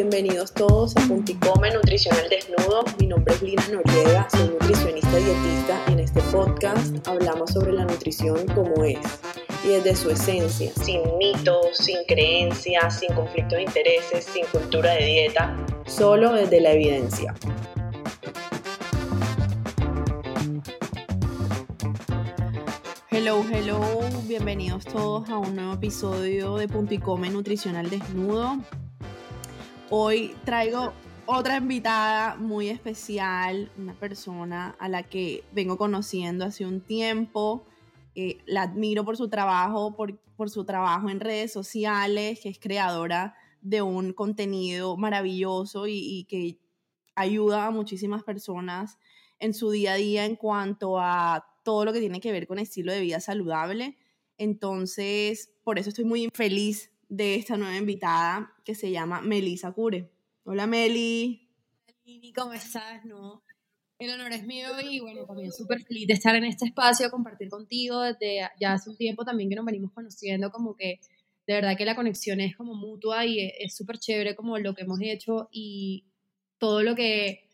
bienvenidos todos a Punticome Nutricional Desnudo. Mi nombre es Lina Noriega, soy nutricionista dietista y en este podcast hablamos sobre la nutrición como es y desde su esencia, sin mitos, sin creencias, sin conflictos de intereses, sin cultura de dieta, solo desde la evidencia. Hello, hello, bienvenidos todos a un nuevo episodio de Punticome Nutricional Desnudo. Hoy traigo otra invitada muy especial, una persona a la que vengo conociendo hace un tiempo. La admiro por su trabajo, por, su trabajo en redes sociales, que es creadora de un contenido maravilloso y que ayuda a muchísimas personas en su día a día en cuanto a todo lo que tiene que ver con estilo de vida saludable. Entonces, por eso estoy muy feliz de esta nueva invitada que se llama Melisa Cure. Hola Meli. ¿cómo estás? No, el honor es mío y bueno, también súper feliz de estar en este espacio, compartir contigo desde ya hace un tiempo también que nos venimos conociendo, como que de verdad que la conexión es como mutua y es súper chévere como lo que hemos hecho y todo lo que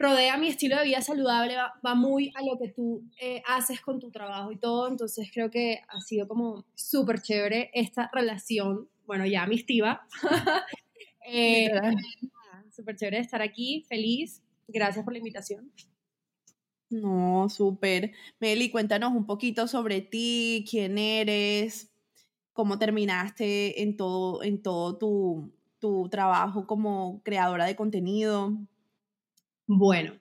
rodea mi estilo de vida saludable, va, muy a lo que tú eh, haces con tu trabajo y todo, entonces creo que ha sido como súper chévere esta relación, bueno, ya amistiva. eh, súper chévere estar aquí, feliz, gracias por la invitación. No, súper. Meli, cuéntanos un poquito sobre ti, quién eres, cómo terminaste en todo, en todo tu, tu trabajo como creadora de contenido. Bueno,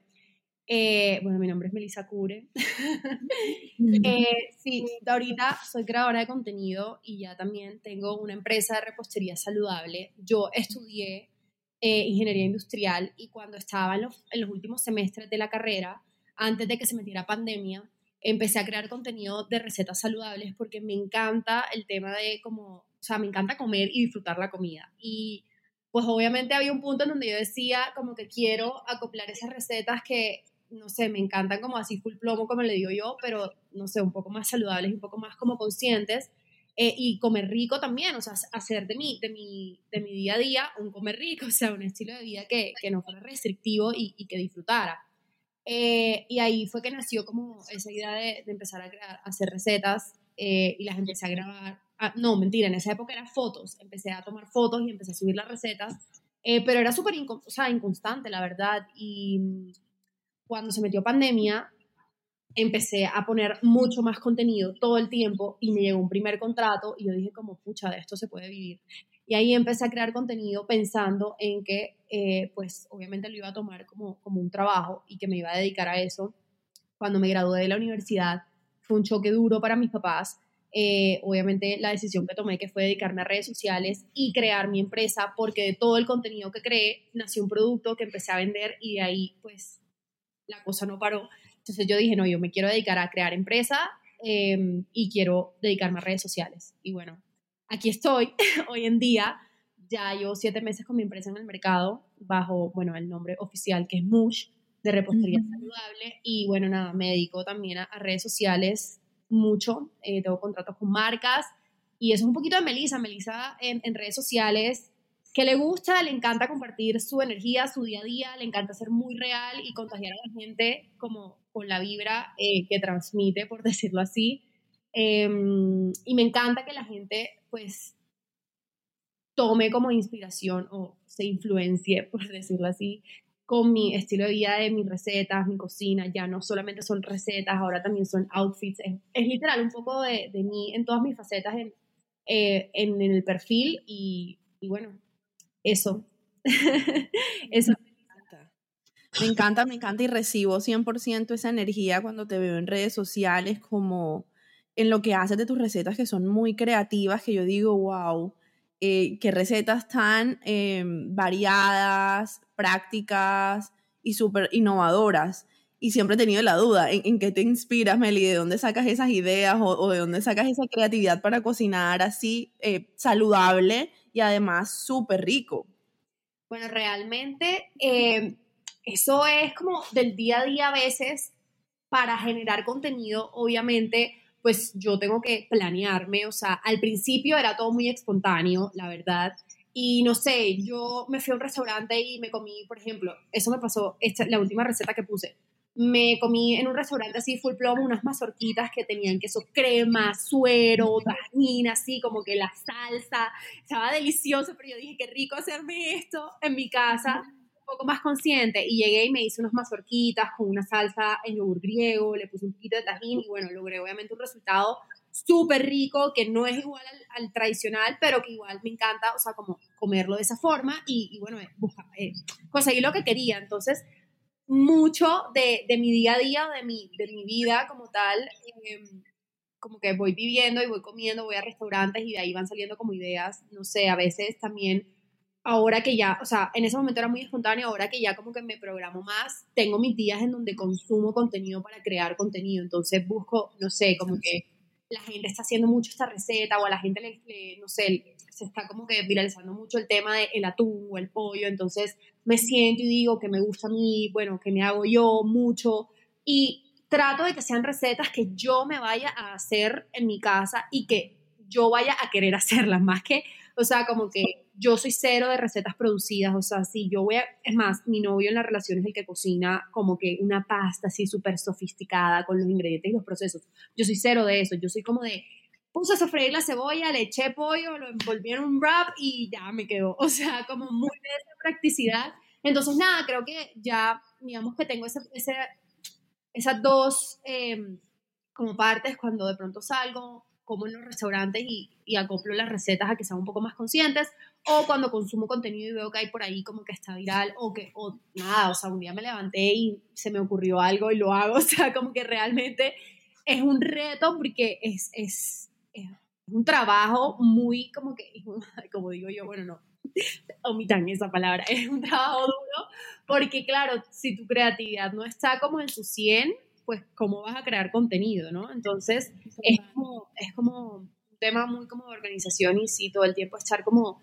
eh, bueno, mi nombre es Melissa Cure. eh, sí, ahorita soy creadora de contenido y ya también tengo una empresa de repostería saludable. Yo estudié eh, ingeniería industrial y cuando estaba en los, en los, últimos semestres de la carrera, antes de que se metiera pandemia, empecé a crear contenido de recetas saludables porque me encanta el tema de como, o sea, me encanta comer y disfrutar la comida. Y pues obviamente había un punto en donde yo decía como que quiero acoplar esas recetas que, no sé, me encantan como así full plomo como le digo yo, pero no sé, un poco más saludables un poco más como conscientes. Eh, y comer rico también, o sea, hacer de mi, de, mi, de mi día a día un comer rico, o sea, un estilo de vida que, que no fuera restrictivo y, y que disfrutara. Eh, y ahí fue que nació como esa idea de, de empezar a, crear, a hacer recetas eh, y las empecé a grabar Ah, no, mentira, en esa época eran fotos, empecé a tomar fotos y empecé a subir las recetas, eh, pero era súper o sea, inconstante, la verdad, y mm, cuando se metió pandemia, empecé a poner mucho más contenido todo el tiempo y me llegó un primer contrato y yo dije como, pucha, de esto se puede vivir. Y ahí empecé a crear contenido pensando en que, eh, pues, obviamente lo iba a tomar como, como un trabajo y que me iba a dedicar a eso. Cuando me gradué de la universidad, fue un choque duro para mis papás eh, obviamente la decisión que tomé que fue dedicarme a redes sociales y crear mi empresa porque de todo el contenido que creé nació un producto que empecé a vender y de ahí pues la cosa no paró. Entonces yo dije, no, yo me quiero dedicar a crear empresa eh, y quiero dedicarme a redes sociales. Y bueno, aquí estoy hoy en día. Ya llevo siete meses con mi empresa en el mercado bajo, bueno, el nombre oficial que es Mush de repostería saludable y bueno, nada, me dedico también a, a redes sociales mucho, eh, tengo contratos con marcas y es un poquito de Melissa, Melissa en, redes sociales, que le gusta, le encanta compartir su energía, su día a día, le encanta ser muy real y contagiar a la gente como con la vibra eh, que transmite, por decirlo así. Eh, y me encanta que la gente pues tome como inspiración o se influencie, por decirlo así, con mi estilo de vida, de mis recetas, mi cocina, ya no solamente son recetas, ahora también son outfits, es, es literal un poco de, de, mí en todas mis facetas en, eh, el perfil y, y bueno, eso. eso. Me encanta, me encanta y recibo 100% esa energía cuando te veo en redes sociales como en lo que haces de tus recetas que son muy creativas, que yo digo, wow, eh, qué recetas tan eh, variadas, prácticas y súper innovadoras. Y siempre he tenido la duda, ¿en, en qué te inspiras, Meli? ¿De dónde sacas esas ideas o, o de dónde sacas esa creatividad para cocinar así eh, saludable y además súper rico? Bueno, realmente eh, eso es como del día a día a veces para generar contenido, obviamente pues yo tengo que planearme, o sea, al principio era todo muy espontáneo, la verdad, y no sé, yo me fui a un restaurante y me comí, por ejemplo, eso me pasó, esta, la última receta que puse, me comí en un restaurante así full plomo unas mazorquitas que tenían queso crema, suero, tajina, así como que la salsa, estaba delicioso, pero yo dije, qué rico hacerme esto en mi casa, un poco más consciente, y llegué y me hice unas mazorquitas con una salsa en yogur griego, le puse un poquito de tajín y bueno, logré obviamente un resultado súper rico, que no es igual al, tradicional, pero que igual me encanta, o sea, como comerlo de esa forma y, bueno, eh, eh, conseguir lo que quería. Entonces, mucho de, de, mi día a día, de mi, de mi vida como tal, em, como que voy viviendo y voy comiendo, voy a restaurantes y de ahí van saliendo como ideas, no sé, a veces también ahora que ya, o sea, en ese momento era muy espontáneo, ahora que ya como que me programo más, tengo mis días en donde consumo contenido para crear contenido, entonces busco, no sé, como que la gente está haciendo mucho esta receta o a la gente le, no sé, se está como que viralizando mucho el tema del atún o el pollo, entonces me siento y digo que me gusta a mí, bueno, que me hago yo mucho y trato de que sean recetas que yo me vaya a hacer en mi casa y que yo vaya a querer hacerlas, más que, o sea, como que yo soy cero de recetas producidas, o sea, si yo voy a, es más, mi novio en la relación es el que cocina como que una pasta así súper sofisticada con los ingredientes y los procesos. Yo soy cero de eso, yo soy como de, puse a sofreír la cebolla, le eché pollo, lo envolví en un wrap y ya me quedó, o sea, como muy de esa practicidad. Entonces, nada, creo que ya, digamos que tengo esas dos em, como partes cuando de pronto salgo, como en los restaurantes y, y acoplo las recetas a que sean un poco más conscientes, o cuando consumo contenido y veo que hay por ahí como que está viral, o que, o nada, o sea, un día me levanté y se me ocurrió algo y lo hago, o sea, como que realmente es un reto porque es, es, es un trabajo muy como que, como digo yo, bueno, no, omitan esa palabra, es un trabajo duro, porque claro, si tu creatividad no está como en su 100, pues cómo vas a crear contenido, ¿no? Entonces, es como, es como un tema muy como de organización y sí, todo el tiempo estar como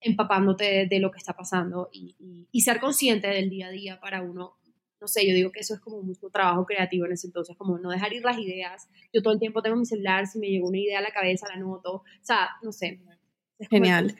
empapándote de, lo que está pasando y, y, ser consciente del día a día para uno. No sé, yo digo que eso es como mucho trabajo creativo en ese entonces, como no dejar ir las ideas. Yo todo el tiempo tengo mi celular, si me llegó una idea a la cabeza, la noto. O sea, no sé. Genial.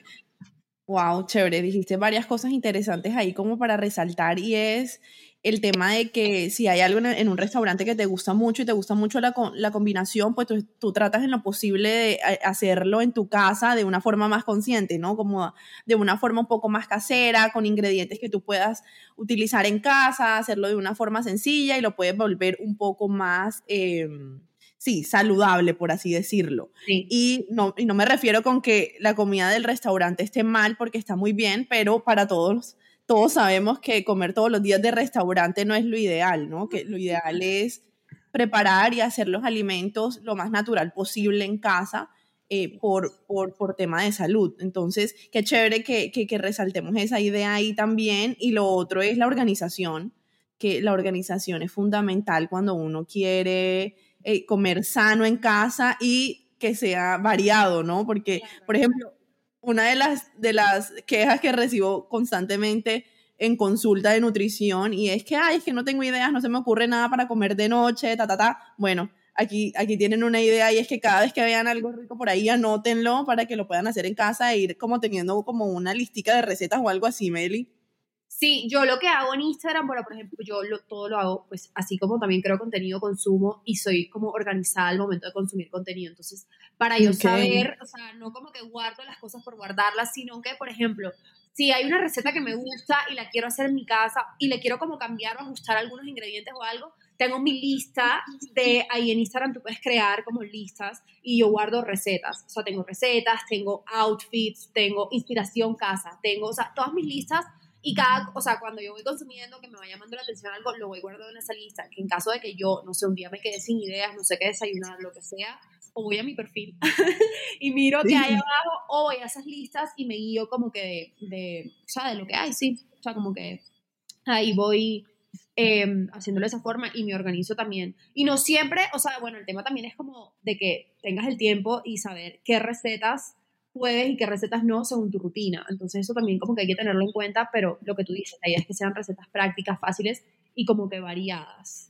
Wow, chévere. Dijiste varias cosas interesantes ahí como para resaltar y es el tema de que si hay algo en, un restaurante que te gusta mucho y te gusta mucho la, la combinación, pues tú, tratas en lo posible de eh, hacerlo en tu casa de una forma más consciente, ¿no? Como de una forma un poco más casera, con ingredientes que tú puedas utilizar en casa, hacerlo de una forma sencilla y lo puedes volver un poco más... Em, sí, saludable, por así decirlo. Y, no, y no me refiero con que la comida del restaurante esté mal porque está muy bien, pero para todos todos sabemos que comer todos los días de restaurante no es lo ideal, ¿no? Que lo ideal es preparar y hacer los alimentos lo más natural posible en casa eh, por, por, por, tema de salud. Entonces, qué chévere que, que, resaltemos esa idea ahí también. Y lo otro es la organización, que la organización es fundamental cuando uno quiere eh, comer sano en casa y que sea variado, ¿no? Porque, por ejemplo, una de las, de las quejas que recibo constantemente en consulta de nutrición y es que, ay, es que no tengo ideas, no se me ocurre nada para comer de noche, ta, ta, ta. Bueno, aquí, aquí tienen una idea y es que cada vez que vean algo rico por ahí, anótenlo para que lo puedan hacer en casa e ir como teniendo como una listica de recetas o algo así, Meli. Sí, yo lo que hago en Instagram, bueno, por ejemplo, yo lo, todo lo hago, pues así como también creo contenido, consumo y soy como organizada al momento de consumir contenido. Entonces, para yo saber, o sea, no como que guardo las cosas por guardarlas, sino que, por ejemplo, si hay una receta que me gusta y la quiero hacer en mi casa y le quiero como cambiar o ajustar algunos ingredientes o algo, tengo mi lista de ahí en Instagram tú puedes crear como listas y yo guardo recetas. O sea, tengo recetas, tengo outfits, tengo inspiración casa, tengo, o sea, todas mis listas y cada, o sea, cuando yo voy consumiendo, que me va llamando la atención algo, lo voy guardando en esa lista, que en caso de que yo, no sé, un día me quede sin ideas, no sé qué desayunar, lo que sea, o voy a mi perfil y miro qué hay abajo, o voy a esas listas y me guío como que de, de o sea, de lo que hay, sí, o sea, como que ahí voy eh, haciéndolo de esa forma y me organizo también. Y no siempre, o sea, bueno, el tema también es como de que tengas el tiempo y saber qué recetas puedes y qué recetas no según tu rutina. Entonces eso también como que hay que tenerlo en cuenta, pero lo que tú dices, la idea es que sean recetas prácticas, fáciles y como que variadas.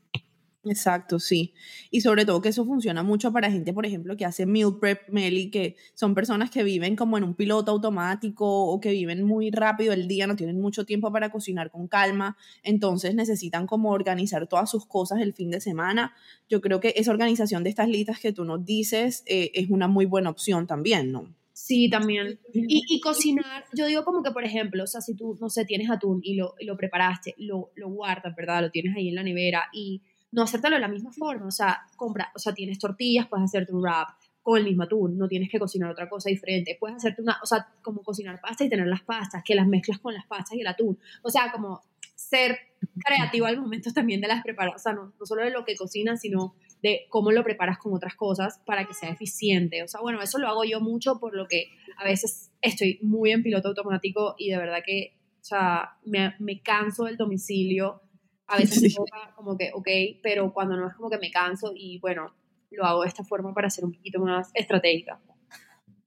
Exacto, sí. Y sobre todo que eso funciona mucho para gente, por ejemplo, que hace meal prep, Meli, que son personas que viven como en un piloto automático o que viven muy rápido el día, no tienen mucho tiempo para cocinar con calma, entonces necesitan como organizar todas sus cosas el fin de semana. Yo creo que esa organización de estas listas que tú nos dices eh, es una muy buena opción también, ¿no? Sí, también. Y, y, cocinar, yo digo como que, por ejemplo, o sea, si tú, no sé, tienes atún y lo, lo preparaste, lo, lo guardas, ¿verdad? Lo tienes ahí en la nevera y no hacértelo de la misma forma, o sea, compra, o sea, tienes tortillas, puedes hacerte un wrap con el mismo atún, no tienes que cocinar otra cosa diferente, puedes hacerte una, o sea, como cocinar pasta y tener las pastas, que las mezclas con las pastas y el atún, o sea, como ser creativo al momento también de las preparaciones, o sea, no, no solo de lo que cocinas, sino de cómo lo preparas con otras cosas para que sea eficiente. O sea, bueno, eso lo hago yo mucho por lo que a veces estoy muy en piloto automático y de verdad que, o sea, me, me canso del domicilio. A veces me toca como que, ok, pero cuando no es como que me canso y bueno, lo hago de esta forma para ser un poquito más estratégica.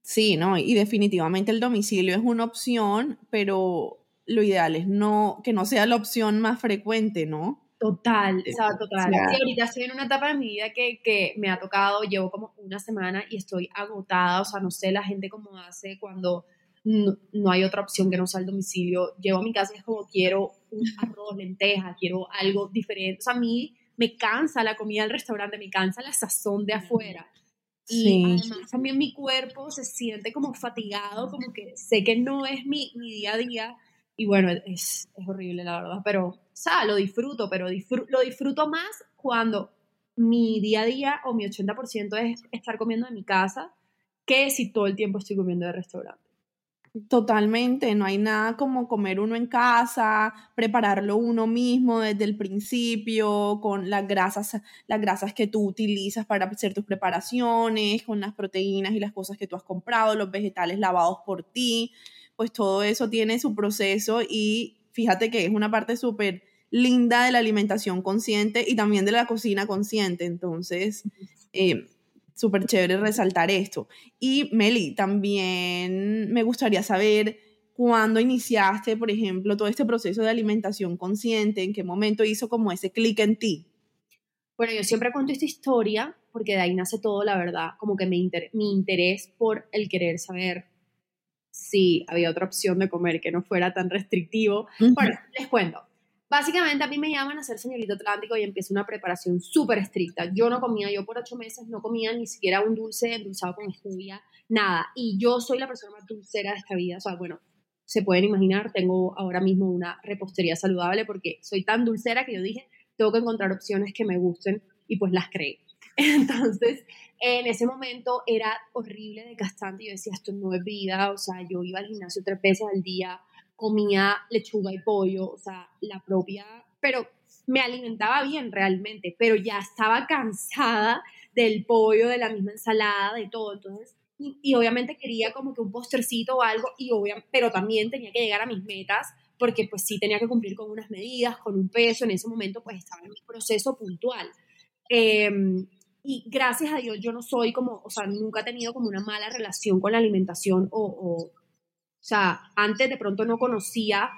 Sí, no, y definitivamente el domicilio es una opción, pero lo ideal es no que no sea la opción más frecuente, ¿no? Total, o sea, total. Sí, ahorita estoy en una etapa de mi vida que, que, me ha tocado, llevo como una semana y estoy agotada, o sea, no sé la gente cómo hace cuando no, no, hay otra opción que no sea el domicilio. Llego a mi casa y es como quiero un arroz, lenteja, quiero algo diferente. O sea, a mí me cansa la comida del restaurante, me cansa la sazón de afuera. Y sí. además también mi cuerpo se siente como fatigado, como que sé que no es mi, mi día a día y bueno, es, es horrible la verdad, pero, sea, lo disfruto, pero lo disfruto más cuando mi día a día o mi 80% es estar comiendo en mi casa que si todo el tiempo estoy comiendo de restaurante. Totalmente, no hay nada como comer uno en casa, prepararlo uno mismo desde el principio, con las grasas, las grasas que tú utilizas para hacer tus preparaciones, con las proteínas y las cosas que tú has comprado, los vegetales lavados por ti pues todo eso tiene su proceso y fíjate que es una parte súper linda de la alimentación consciente y también de la cocina consciente. Entonces, eh, súper chévere resaltar esto. Y Meli, también me gustaría saber cuándo iniciaste, por ejemplo, todo este proceso de alimentación consciente, en qué momento hizo como ese clic en ti. Bueno, yo siempre cuento esta historia porque de ahí nace todo, la verdad, como que mi, mi interés por el querer saber si había otra opción de comer que no fuera tan restrictivo. Bueno, les cuento. Básicamente a mí me llaman a ser señorito Atlántico y empiezo una preparación súper estricta. Yo no comía, yo por ocho meses no comía ni siquiera un dulce endulzado con stevia, nada. Y yo soy la persona más dulcera de esta vida. O sea, bueno, se pueden imaginar, tengo ahora mismo una repostería saludable porque soy tan dulcera que yo dije, tengo que encontrar opciones que me gusten y pues las creé. Entonces, en ese momento era horrible, desgastante. Yo decía, esto no es vida. O sea, yo iba al gimnasio tres veces al día, comía lechuga y pollo, o sea, la propia, pero me alimentaba bien realmente, pero ya estaba cansada del pollo, de la misma ensalada, de todo. Entonces, y, obviamente quería como que un postrecito o algo, y obviamente, pero también tenía que llegar a mis metas porque pues sí tenía que cumplir con unas medidas, con un peso, en ese momento pues estaba en mi proceso puntual. Eh, y gracias a Dios yo no soy como, o sea, nunca he tenido como una mala relación con la alimentación o, o, o sea, antes de pronto no conocía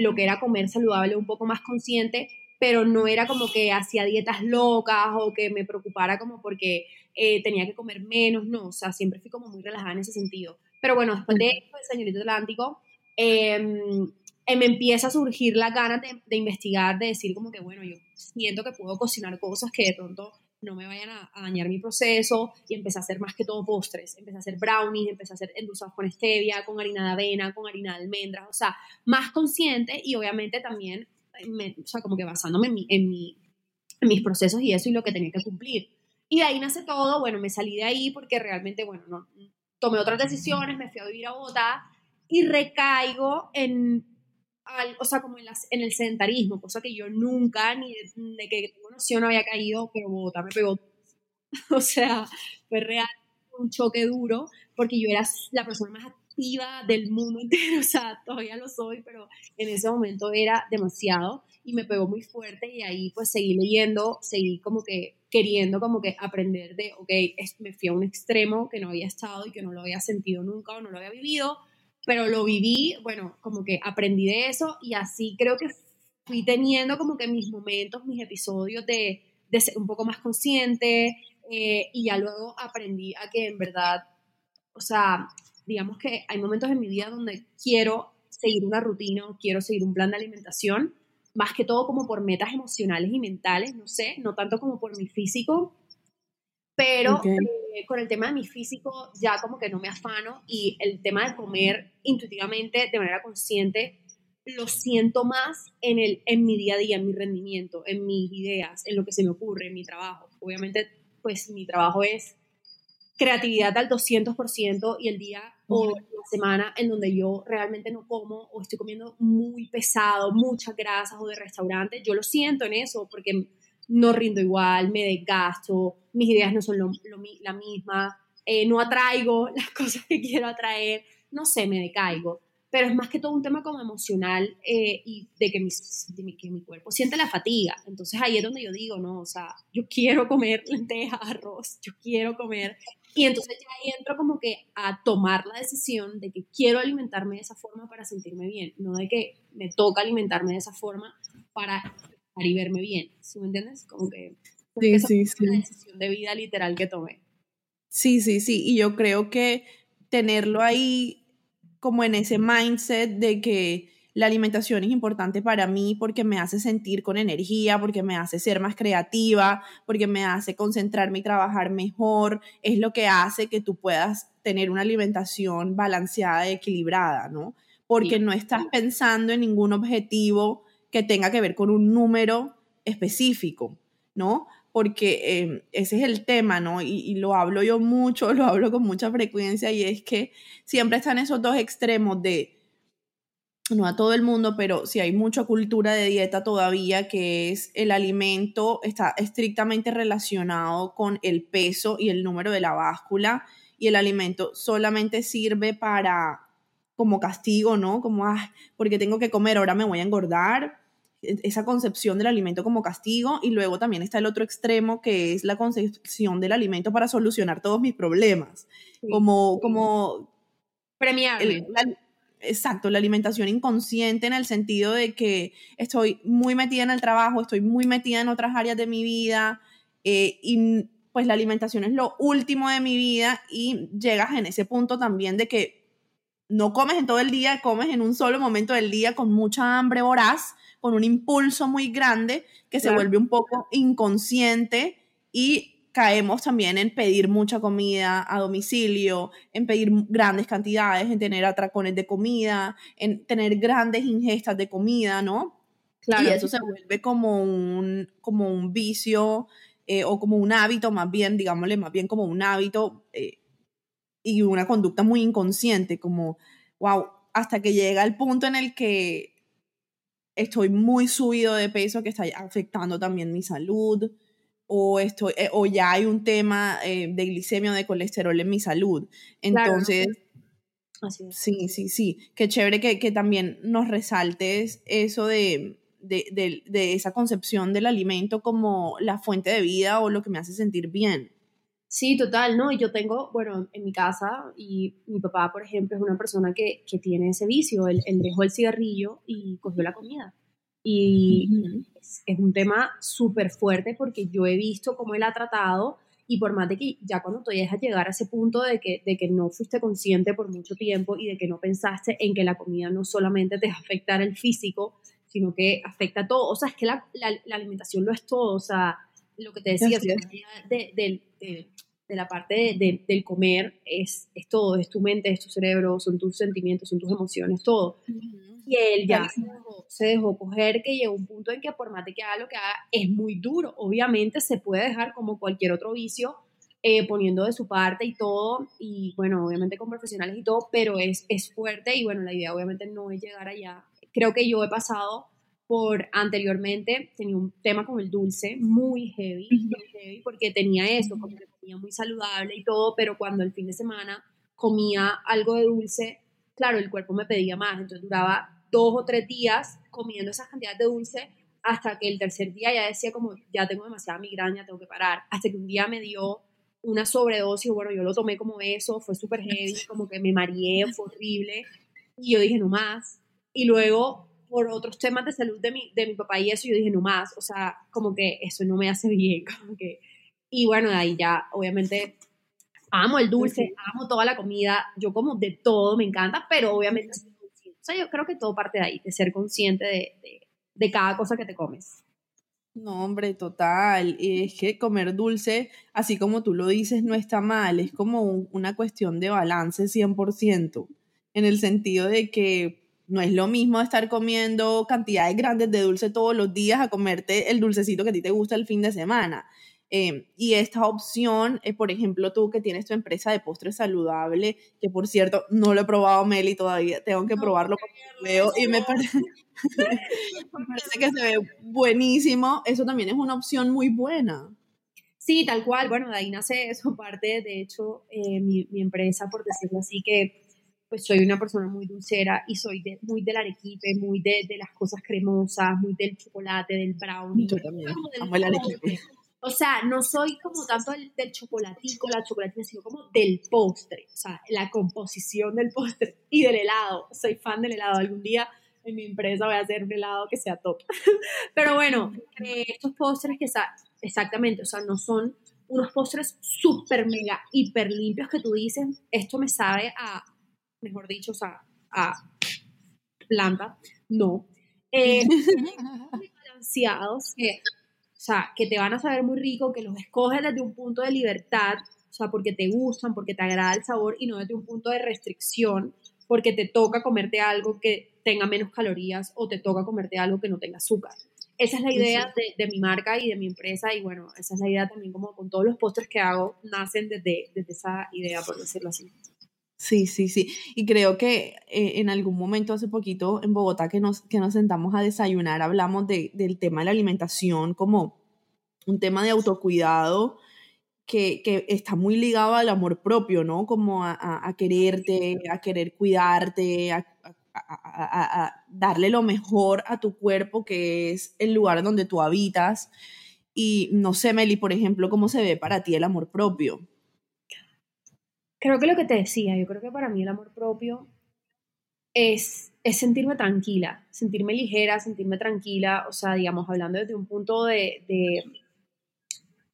lo que era comer saludable un poco más consciente, pero no era como que hacía dietas locas o que me preocupara como porque eh, tenía que comer menos, no, o sea, siempre fui como muy relajada en ese sentido. Pero bueno, después de esto, el señorito Atlántico, eh, me empieza a surgir la ganas de, de, investigar, de decir como que, bueno, yo siento que puedo cocinar cosas que de pronto no me vayan a, dañar mi proceso y empecé a hacer más que todo postres, empecé a hacer brownies, empecé a hacer endulzados con stevia, con harina de avena, con harina de almendras, o sea, más consciente y obviamente también, me, o sea, como que basándome en, mi, mi, mis procesos y eso y lo que tenía que cumplir. Y de ahí nace todo, bueno, me salí de ahí porque realmente, bueno, no, tomé otras decisiones, me fui a vivir a Bogotá y recaigo en al, o sea, como en, las, en, el sedentarismo, cosa que yo nunca, ni de, de, que tengo noción, había caído, pero Bogotá me pegó. o sea, fue real un choque duro, porque yo era la persona más activa del mundo entero, o sea, todavía lo soy, pero en ese momento era demasiado y me pegó muy fuerte y ahí pues seguí leyendo, seguí como que queriendo como que aprender de, ok, me fui a un extremo que no había estado y que no lo había sentido nunca o no lo había vivido, pero lo viví, bueno, como que aprendí de eso y así creo que fui teniendo como que mis momentos, mis episodios de, de ser un poco más consciente eh, y ya luego aprendí a que en verdad, o sea, digamos que hay momentos en mi vida donde quiero seguir una rutina o quiero seguir un plan de alimentación, más que todo como por metas emocionales y mentales, no sé, no tanto como por mi físico, pero eh, con el tema de mi físico ya como que no me afano y el tema de comer intuitivamente de manera consciente lo siento más en, el, en mi día a día, en mi rendimiento, en mis ideas, en lo que se me ocurre, en mi trabajo. Obviamente, pues mi trabajo es creatividad al 200% y el día o la semana en donde yo realmente no como o estoy comiendo muy pesado, muchas grasas o de restaurante, yo lo siento en eso porque no rindo igual, me desgasto, mis ideas no son lo, la misma, eh, no atraigo las cosas que quiero atraer, no sé, me decaigo pero es más que todo un tema como emocional eh, y de que, mi, que mi cuerpo siente la fatiga. Entonces ahí es donde yo digo, no, o sea, yo quiero comer lentejas, arroz, yo quiero comer. Y entonces ya ahí entro como que a tomar la decisión de que quiero alimentarme de esa forma para sentirme bien, no de que me toca alimentarme de esa forma para, y verme bien. ¿Sí me entiendes? Como que, sí, sí, sí. una decisión de vida literal que tomé. Sí, sí, sí. Y yo creo que tenerlo ahí como en ese mindset de que la alimentación es importante para mí porque me hace sentir con energía, porque me hace ser más creativa, porque me hace concentrarme y trabajar mejor, es lo que hace que tú puedas tener una alimentación balanceada y equilibrada, ¿no? Porque no estás pensando en ningún objetivo que tenga que ver con un número específico, ¿no? porque em, ese es el tema, ¿no? Y, lo hablo yo mucho, lo hablo con mucha frecuencia y es que siempre están esos dos extremos de, no a todo el mundo, pero sí hay mucha cultura de dieta todavía que es el alimento está estrictamente relacionado con el peso y el número de la báscula y el alimento solamente sirve para como castigo, ¿no? Como, ah, porque tengo que comer, ahora me voy a engordar esa concepción del alimento como castigo y luego también está el otro extremo que es la concepción del alimento para solucionar todos mis problemas, como, como premiable. exacto, la alimentación inconsciente en el sentido de que estoy muy metida en el trabajo, estoy muy metida en otras áreas de mi vida eh, y pues la alimentación es lo último de mi vida y llegas en ese punto también de que no comes en todo el día, comes en un solo momento del día con mucha hambre voraz con un impulso muy grande que se vuelve un poco inconsciente y caemos también en pedir mucha comida a domicilio, en pedir grandes cantidades, en tener atracones de comida, en tener grandes ingestas de comida, ¿no? Claro. Y eso se vuelve como un, como un vicio eh, o como un hábito, más bien, digámosle, más bien como un hábito eh, y una conducta muy inconsciente, como, wow, hasta que llega el punto en el que estoy muy subido de peso que está afectando también mi salud, o, estoy, eh, o ya hay un tema eh, de glicemia o de colesterol en mi salud. Entonces, sí, sí, sí, qué chévere que, que también nos resaltes eso de, de, de, de, esa concepción del alimento como la fuente de vida o lo que me hace sentir bien. Sí, total, ¿no? Y yo tengo, bueno, en mi casa, y mi papá, por ejemplo, es una persona que, que tiene ese vicio, él, dejó el cigarrillo y cogió la comida. Y es, un tema súper fuerte porque yo he visto cómo él ha tratado y por más de que ya cuando tú llegas a llegar a ese punto de que, de que no fuiste consciente por mucho tiempo y de que no pensaste en que la comida no solamente te va a afectar el físico, sino que afecta a todo. O sea, es que la, la, alimentación lo es todo. O sea, lo que te decía, de, de, de la parte del comer es, es, todo, es tu mente, es tu cerebro, son tus sentimientos, son tus emociones, todo. Y él ya se dejó, coger que llegó un punto en que por más de que haga lo que haga, es muy duro. Obviamente se puede dejar como cualquier otro vicio, eh, poniendo de su parte y todo, y bueno, obviamente con profesionales y todo, pero es, es fuerte y bueno, la idea obviamente no es llegar allá. Creo que yo he pasado por anteriormente, tenía un tema con el dulce muy heavy, muy heavy porque tenía eso, como que muy saludable y todo, pero cuando el fin de semana comía algo de dulce, claro, el cuerpo me pedía más, entonces duraba dos o tres días comiendo esas cantidades de dulce hasta que el tercer día ya decía como, ya tengo demasiada migraña, tengo que parar, hasta que un día me dio una sobredosis, bueno, yo lo tomé como eso, fue súper heavy, como que me mareé, fue horrible, y yo dije, no más, y luego por otros temas de salud de mi, de mi papá y eso, yo dije, no más, o sea, como que eso no me hace bien, como que... Y bueno, de ahí ya, obviamente, amo el dulce, amo toda la comida, yo como de todo, me encanta, pero obviamente, o sea, yo creo que todo parte de ahí, de ser consciente de, de, de cada cosa que te comes. No, hombre, total. Es que comer dulce, así como tú lo dices, no está mal. Es como una cuestión de balance 100%, en el sentido de que no es lo mismo estar comiendo cantidades grandes de dulce todos los días a comerte el dulcecito que a ti te gusta el fin de semana. Em, y esta opción, eh, por ejemplo, tú que tienes tu empresa de postres saludable, que por cierto no lo he probado, Meli, todavía tengo que probarlo porque veo y me parece, me parece que se ve buenísimo. Eso también es una opción muy buena. Sí, tal cual. Bueno, de ahí nace eso, parte, de hecho, eh, mi, mi, empresa, por decirlo así, que pues soy una persona muy dulcera y soy de, muy del arequipe, muy de, de, las cosas cremosas, muy del chocolate, del brownie. Yo también amo el arequipe. O sea, no soy como tanto del, del chocolatico, la chocolatina, sino como del postre. O sea, la composición del postre y del helado. Soy fan del helado. Algún día en mi empresa voy a hacer un helado que sea top. Pero bueno, eh, estos postres que exactamente, o sea, no son unos postres súper, mega, hiper limpios que tú dices, esto me sabe a, mejor dicho, o sea, a planta. No. Eh, muy balanceados que o sea, que te van a saber muy rico, que los escoges desde un punto de libertad, o sea, porque te gustan, porque te agrada el sabor y no desde un punto de restricción, porque te toca comerte algo que tenga menos calorías o te toca comerte algo que no tenga azúcar. Esa es la idea de, de, mi marca y de mi empresa y bueno, esa es la idea también como con todos los postres que hago, nacen desde, desde esa idea, por decirlo así. Sí, sí, sí. Y creo que eh, en algún momento hace poquito en Bogotá que nos, que nos sentamos a desayunar, hablamos de, del tema de la alimentación como un tema de autocuidado que, que está muy ligado al amor propio, ¿no? Como a, a, a quererte, a querer cuidarte, a, a, darle lo mejor a tu cuerpo, que es el lugar donde tú habitas. Y no sé, Meli, por ejemplo, ¿cómo se ve para ti el amor propio? Creo que lo que te decía, yo creo que para mí el amor propio es, es sentirme tranquila, sentirme ligera, sentirme tranquila, o sea, digamos, hablando desde un punto de, de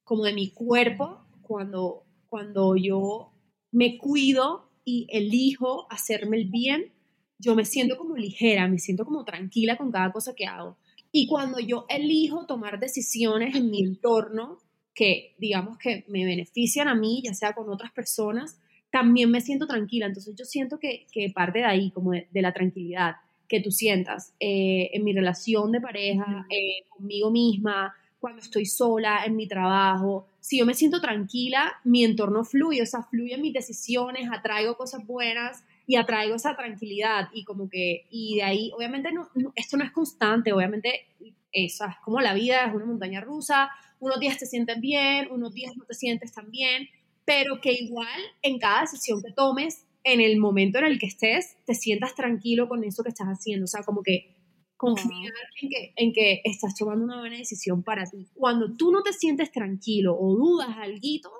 como de mi cuerpo, cuando, cuando yo me cuido y elijo hacerme el bien, yo me siento como ligera, me siento como tranquila con cada cosa que hago. Y cuando yo elijo tomar decisiones en mi entorno que, digamos, que me benefician a mí, ya sea con otras personas, también me siento tranquila. Entonces yo siento que, que parte de ahí, como de, de la tranquilidad que tú sientas eh, en mi relación de pareja, eh, conmigo misma, cuando estoy sola, en mi trabajo. Si yo me siento tranquila, mi entorno fluye, o sea, fluyen mis decisiones, atraigo cosas buenas y atraigo esa tranquilidad y como que, y de ahí, obviamente no, no esto no es constante, obviamente eso es como la vida, es una montaña rusa, unos días te sientes bien, unos días no te sientes tan bien, pero que igual en cada decisión que tomes, en el momento en el que estés, te sientas tranquilo con eso que estás haciendo. O sea, como que confiar en, que, en que estás tomando una buena decisión para ti. Cuando tú no te sientes tranquilo o dudas algo,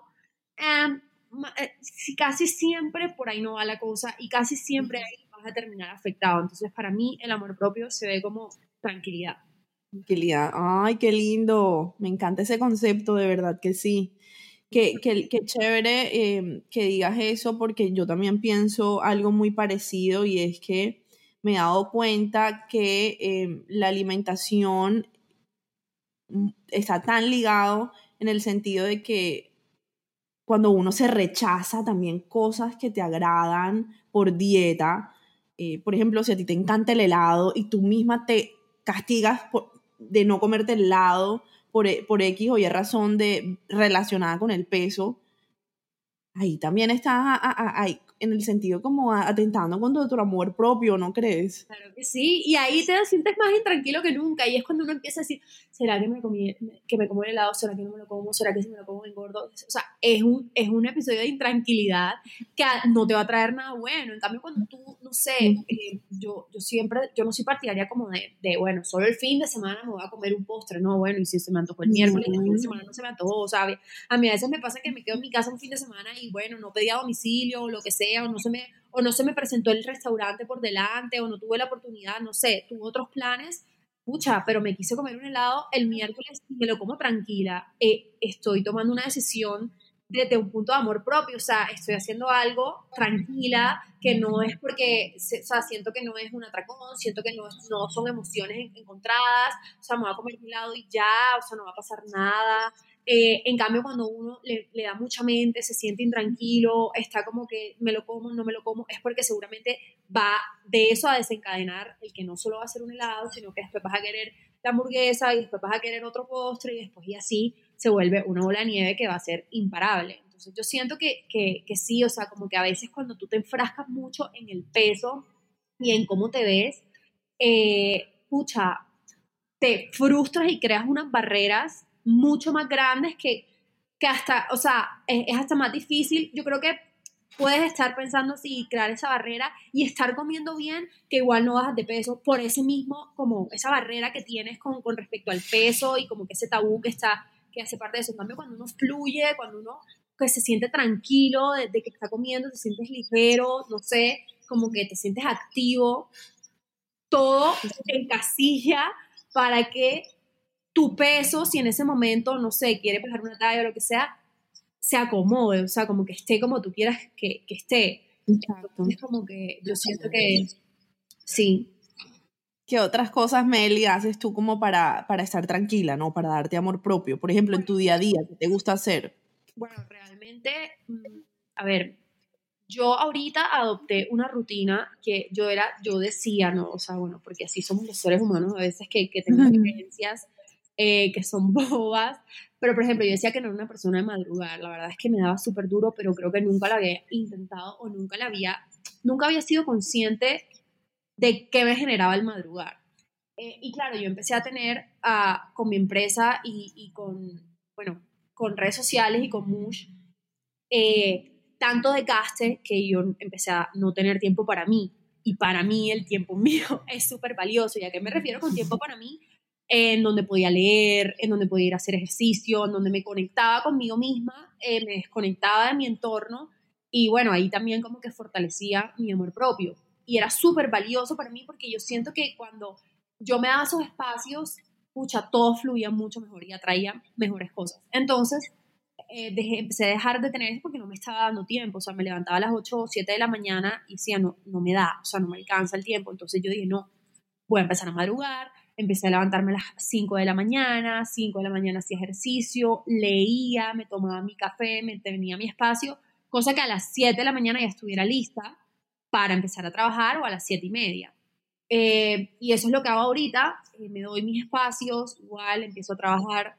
eh, casi siempre por ahí no va la cosa y casi siempre ahí vas a terminar afectado. Entonces, para mí, el amor propio se ve como tranquilidad. Tranquilidad. Ay, qué lindo. Me encanta ese concepto, de verdad que sí. Qué, qué, qué chévere eh, que digas eso porque yo también pienso algo muy parecido y es que me he dado cuenta que eh, la alimentación mm, está tan ligado en el sentido de que cuando uno se rechaza también cosas que te agradan por dieta, eh, por ejemplo, si a ti te encanta el helado y tú misma te castigas por, de no comerte el helado por, e, por X o Y razón de, relacionada con el peso, ahí también está ahí, en el sentido como atentando contra tu amor propio, ¿no crees? Claro que sí, y ahí te sientes más intranquilo que nunca, y es cuando uno empieza a decir, ¿será que me comí, que me como el helado? ¿Será que no me lo como? ¿Será que si me lo como engordo? O sea, es un, es un episodio de intranquilidad que no te va a traer nada bueno, en cambio cuando tú, no sé, eh, yo, yo siempre, yo no soy partidaria como de, de, bueno, solo el fin de semana me voy a comer un postre, no, bueno, y si se me antojó el miércoles, el fin de semana no se me antojó, ¿sabes? A mí a veces me pasa que me quedo en mi casa un fin de semana y bueno, no pedí a domicilio o lo que sea, o no se me o no se me presentó el restaurante por delante, o no tuve la oportunidad, no sé, tuve otros planes, pucha, pero me quise comer un helado el miércoles y me lo como tranquila. Eh, estoy tomando una decisión desde un punto de amor propio, o sea, estoy haciendo algo tranquila, que no es porque, o sea, siento que no es un atracón, siento que no, no son emociones encontradas, o sea, me voy a comer un helado y ya, o sea, no va a pasar nada, eh, en cambio, cuando uno le, da mucha mente, se siente intranquilo, está como que me lo como, no me lo como, es porque seguramente va de eso a desencadenar el que no solo va a ser un helado, sino que después vas a querer la hamburguesa y después vas a querer otro postre y después y así se vuelve una bola de nieve que va a ser imparable. Entonces yo siento que, que, que sí, o sea, como que a veces cuando tú te enfrascas mucho en el peso y en cómo te ves, eh, pucha, te frustras y creas unas barreras mucho más grandes que, que hasta, o sea, es, hasta más difícil. Yo creo que puedes estar pensando si crear esa barrera y estar comiendo bien, que igual no bajas de peso, por ese mismo, como esa barrera que tienes con, con respecto al peso y como que ese tabú que está, que hace parte de eso. En cambio, cuando uno fluye, cuando uno que se siente tranquilo de, de que está comiendo, te sientes ligero, no sé, como que te sientes activo, todo en casilla para que tu peso, si en ese momento, no sé, quiere bajar una talla o lo que sea, se acomode, o sea, como que esté como tú quieras que, que esté. Es como que yo siento que sí. ¿Qué otras cosas, Meli, haces tú como para, para estar tranquila, ¿no? Para darte amor propio. Por ejemplo, en tu día a día, ¿qué te gusta hacer? Bueno, realmente, mm, a ver, yo ahorita adopté una rutina que yo era, yo decía, ¿no? O sea, bueno, porque así somos los seres humanos a veces que, que tenemos creencias eh, que son bobas, pero por ejemplo yo decía que no era una persona de madrugar, la verdad es que me daba súper duro, pero creo que nunca lo había intentado o nunca la había, nunca había sido consciente de qué me generaba el madrugar. Eh, y claro, yo empecé a tener uh, con mi empresa y, y, con, bueno, con redes sociales y con Mush, eh, tanto desgaste que yo empecé a no tener tiempo para mí. Y para mí el tiempo mío es súper valioso. ¿Y a qué me refiero con tiempo para mí? En donde podía leer, en donde podía ir a hacer ejercicio, en donde me conectaba conmigo misma, eh, me desconectaba de mi entorno y bueno, ahí también como que fortalecía mi amor propio. Y era súper valioso para mí porque yo siento que cuando yo me daba esos espacios, pucha, todo fluía mucho mejor y atraía mejores cosas. Entonces, eh, empecé a dejar de tener eso porque no me estaba dando tiempo, o sea, me levantaba a las 8 o 7 de la mañana y decía, no, no me da, o sea, no me alcanza el tiempo. Entonces yo dije, no, voy a empezar a madrugar, empecé a levantarme a las 5 de la mañana, 5 de la mañana hacía ejercicio, leía, me tomaba mi café, me tenía mi espacio, cosa que a las 7 de la mañana ya estuviera lista para empezar a trabajar o a las 7 y media. Eh, y eso es lo que hago ahorita, eh, me doy mis espacios, igual empiezo a trabajar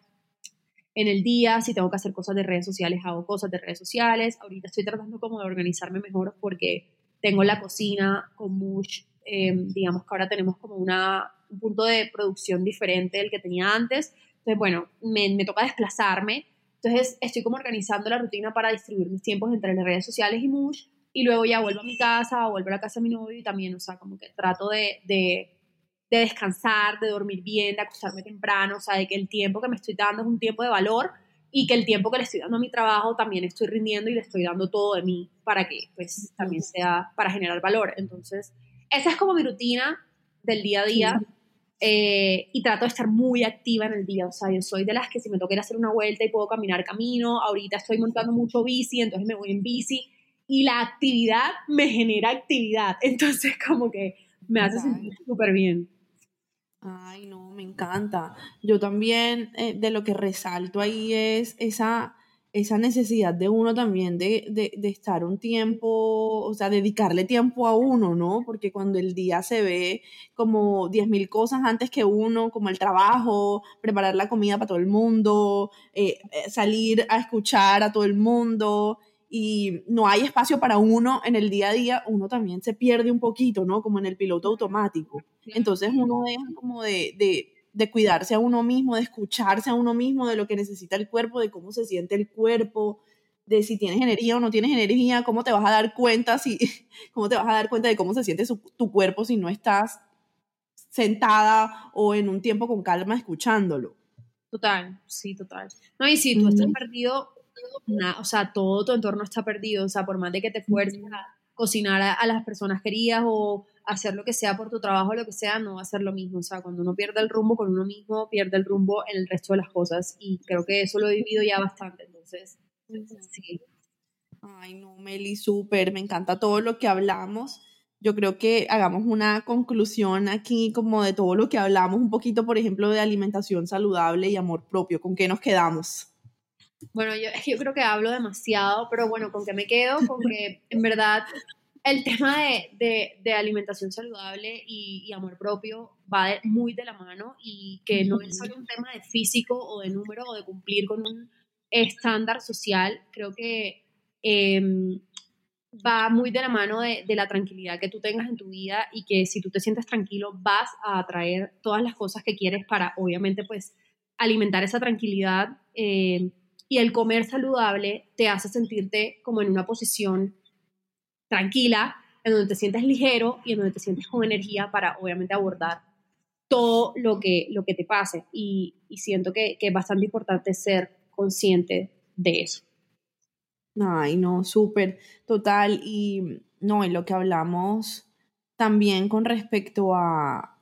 en el día, si tengo que hacer cosas de redes sociales, hago cosas de redes sociales, ahorita estoy tratando como de organizarme mejor porque tengo la cocina con much, eh, digamos que ahora tenemos como una un punto de producción diferente del que tenía antes. Entonces, bueno, me, me toca desplazarme. Entonces, estoy como organizando la rutina para distribuir mis tiempos entre las redes sociales y Mush. Y luego ya vuelvo a mi casa, vuelvo a la casa de mi novio y también, o sea, como que trato de, de, de descansar, de dormir bien, de acostarme temprano, o sea, de que el tiempo que me estoy dando es un tiempo de valor y que el tiempo que le estoy dando a mi trabajo también estoy rindiendo y le estoy dando todo de mí para que pues también sea para generar valor. Entonces, esa es como mi rutina del día a día. Eh, y trato de estar muy activa en el día, o sea, yo soy de las que si me toca ir a hacer una vuelta y puedo caminar camino, ahorita estoy montando mucho bici, entonces me voy en bici y la actividad me genera actividad, entonces como que me hace sentir súper bien. Ay, no, me encanta. Yo también eh, de lo que resalto ahí es esa esa necesidad de uno también de, de, de, estar un tiempo, o sea, dedicarle tiempo a uno, ¿no? Porque cuando el día se ve como 10.000 cosas antes que uno, como el trabajo, preparar la comida para todo el mundo, eh, eh, salir a escuchar a todo el mundo, y no hay espacio para uno en el día a día, uno también se pierde un poquito, ¿no? Como en el piloto automático. Entonces uno deja como de, de de cuidarse a uno mismo, de escucharse a uno mismo, de lo que necesita el cuerpo, de cómo se siente el cuerpo, de si tienes energía o no tienes energía, cómo te vas a dar cuenta si, cómo te vas a dar cuenta de cómo se siente tu cuerpo si no estás sentada o en un tiempo con calma escuchándolo. Total, sí, total. No, y si tú estás perdido, o sea, todo tu entorno está perdido, o sea, por más de que te fuerces cocinar a, las personas queridas o hacer lo que sea por tu trabajo, lo que sea, no va a ser lo mismo. O sea, cuando uno pierde el rumbo con uno mismo, pierde el rumbo en el resto de las cosas. Y creo que eso lo he vivido ya bastante. Entonces, sí. Ay, no, Meli, súper, me encanta todo lo que hablamos. Yo creo que hagamos una conclusión aquí como de todo lo que hablamos, un poquito, por ejemplo, de alimentación saludable y amor propio. ¿Con qué nos quedamos? Bueno, yo, yo creo que hablo demasiado, pero bueno, ¿con qué me quedo? Con que en verdad el tema de, de, alimentación saludable y, amor propio va muy de la mano y que no es solo un tema de físico o de número o de cumplir con un estándar social, creo que em, va muy de la mano de, de, la tranquilidad que tú tengas en tu vida y que si tú te sientes tranquilo vas a atraer todas las cosas que quieres para obviamente pues alimentar esa tranquilidad eh, y el comer saludable te hace sentirte como en una posición tranquila, en donde te sientes ligero y en donde te sientes con energía para obviamente abordar todo lo que, lo que te pase. Y, siento que, que, es bastante importante ser consciente de eso. Ay, no, súper, total. Y no, en lo que hablamos también con respecto a,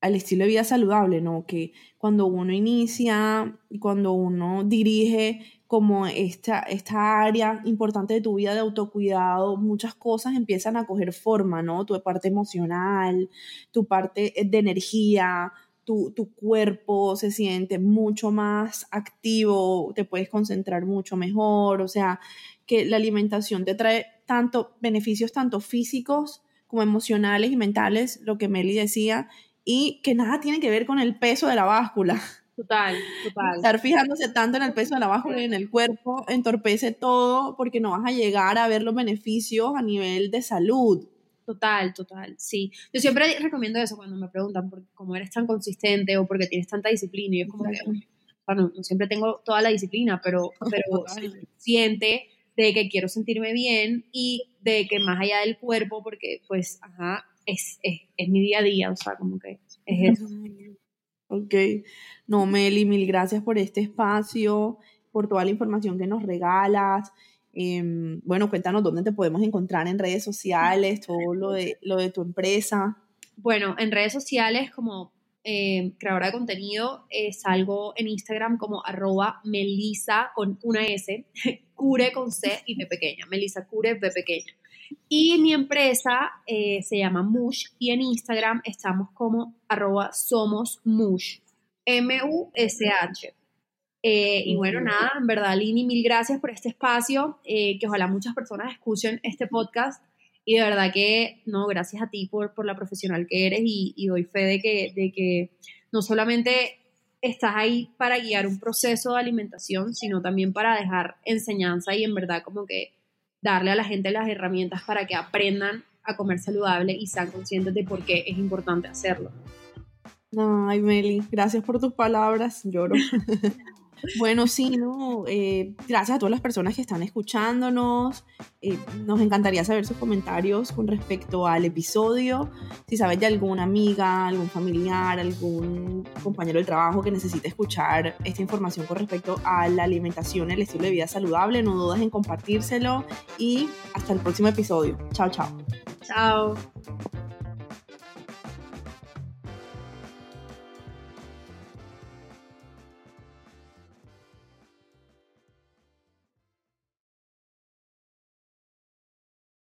al estilo de vida saludable, ¿no? Que cuando uno inicia, cuando uno dirige como esta, esta área importante de tu vida de autocuidado, muchas cosas empiezan a coger forma, ¿no? Tu parte emocional, tu parte de energía, tu, tu, cuerpo se siente mucho más activo, te puedes concentrar mucho mejor, o sea, que la alimentación te trae tanto beneficios tanto físicos como emocionales y mentales, lo que Meli decía, y que nada tiene que ver con el peso de la báscula. Total, total. Estar fijándose tanto en el peso de la báscula y en el cuerpo entorpece todo porque no vas a llegar a ver los beneficios a nivel de salud. Total, total, sí. Yo siempre recomiendo eso cuando me preguntan por cómo eres tan consistente o porque tienes tanta disciplina. Y es como que, bueno, no siempre tengo toda la disciplina, pero, pero siente de que quiero sentirme bien y de que más allá del cuerpo, porque pues, ajá, es, es, es, mi día a día, o sea, como que es eso. Ok. No, Meli, mil gracias por este espacio, por toda la información que nos regalas. Em, bueno, cuéntanos dónde te podemos encontrar en redes sociales, todo lo de, lo de tu empresa. Bueno, en redes sociales como eh, creadora de contenido, salgo en Instagram como arroba melisa con una S, cure con C y B pequeña, melisa cure B pequeña. Y mi empresa eh, se llama Mush y en Instagram estamos como arroba somos Mush, M-U-S-H. Eh, y bueno, nada, en verdad, Lini, mil gracias por este espacio, eh, que ojalá muchas personas escuchen este podcast. Y de verdad que, no, gracias a ti por, por la profesional que eres y, y doy fe de que, de que no solamente estás ahí para guiar un proceso de alimentación, sino también para dejar enseñanza y en verdad como que darle a la gente las herramientas para que aprendan a comer saludable y sean conscientes de por qué es importante hacerlo. Ay, Meli, gracias por tus palabras, lloro. Bueno, sí, no, eh, gracias a todas las personas que están escuchándonos. Eh, nos encantaría saber sus comentarios con respecto al episodio. Si sabes de alguna amiga, algún familiar, algún compañero del trabajo que necesite escuchar esta información con respecto a la alimentación, el estilo de vida saludable, no dudes en compartírselo y hasta el próximo episodio. Chao, chao. Chao.